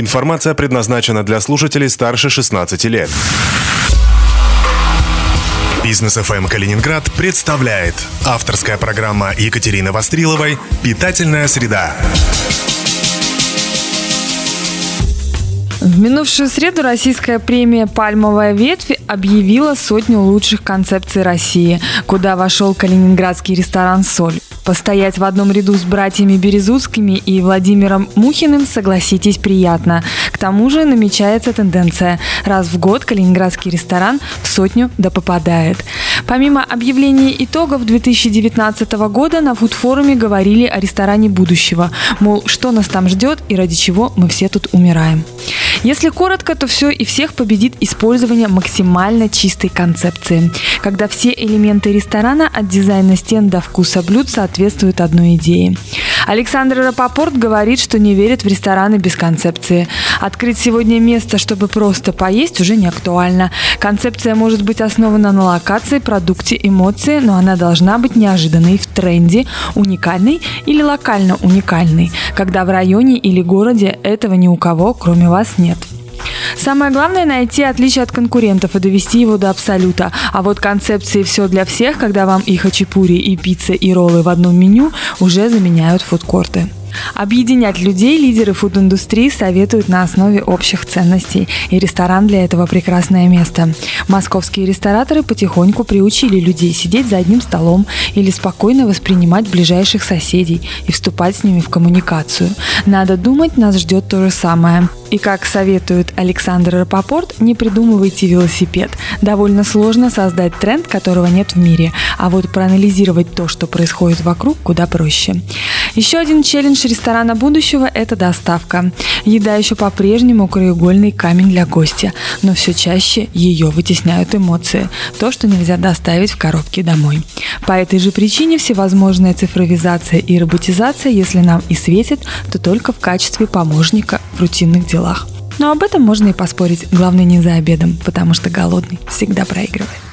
Информация предназначена для слушателей старше 16 лет. Бизнес FM Калининград представляет авторская программа Екатерины Востриловой «Питательная среда». В минувшую среду российская премия «Пальмовая ветвь» объявила сотню лучших концепций России, куда вошел калининградский ресторан «Соль». Постоять в одном ряду с братьями Березутскими и Владимиром Мухиным, согласитесь, приятно. К тому же намечается тенденция. Раз в год калининградский ресторан в сотню да попадает. Помимо объявления итогов 2019 года на фудфоруме говорили о ресторане будущего. Мол, что нас там ждет и ради чего мы все тут умираем. Если коротко, то все и всех победит использование максимально чистой концепции, когда все элементы ресторана от дизайна стен до вкуса блюд соответствуют одной идее. Александр Рапопорт говорит, что не верит в рестораны без концепции. Открыть сегодня место, чтобы просто поесть, уже не актуально. Концепция может быть основана на локации, продукте, эмоции, но она должна быть неожиданной, в тренде, уникальной или локально уникальной, когда в районе или городе этого ни у кого, кроме вас, нет. Самое главное – найти отличие от конкурентов и довести его до абсолюта. А вот концепции «все для всех», когда вам и хачапури, и пицца, и роллы в одном меню, уже заменяют фудкорты. Объединять людей лидеры фуд-индустрии советуют на основе общих ценностей, и ресторан для этого прекрасное место. Московские рестораторы потихоньку приучили людей сидеть за одним столом или спокойно воспринимать ближайших соседей и вступать с ними в коммуникацию. Надо думать, нас ждет то же самое. И как советует Александр Рапопорт, не придумывайте велосипед. Довольно сложно создать тренд, которого нет в мире, а вот проанализировать то, что происходит вокруг, куда проще. Еще один челлендж ресторана будущего – это доставка. Еда еще по-прежнему краеугольный камень для гостя, но все чаще ее вытесняют эмоции. То, что нельзя доставить в коробке домой. По этой же причине всевозможная цифровизация и роботизация, если нам и светит, то только в качестве помощника в рутинных делах. Но об этом можно и поспорить. Главное не за обедом, потому что голодный всегда проигрывает.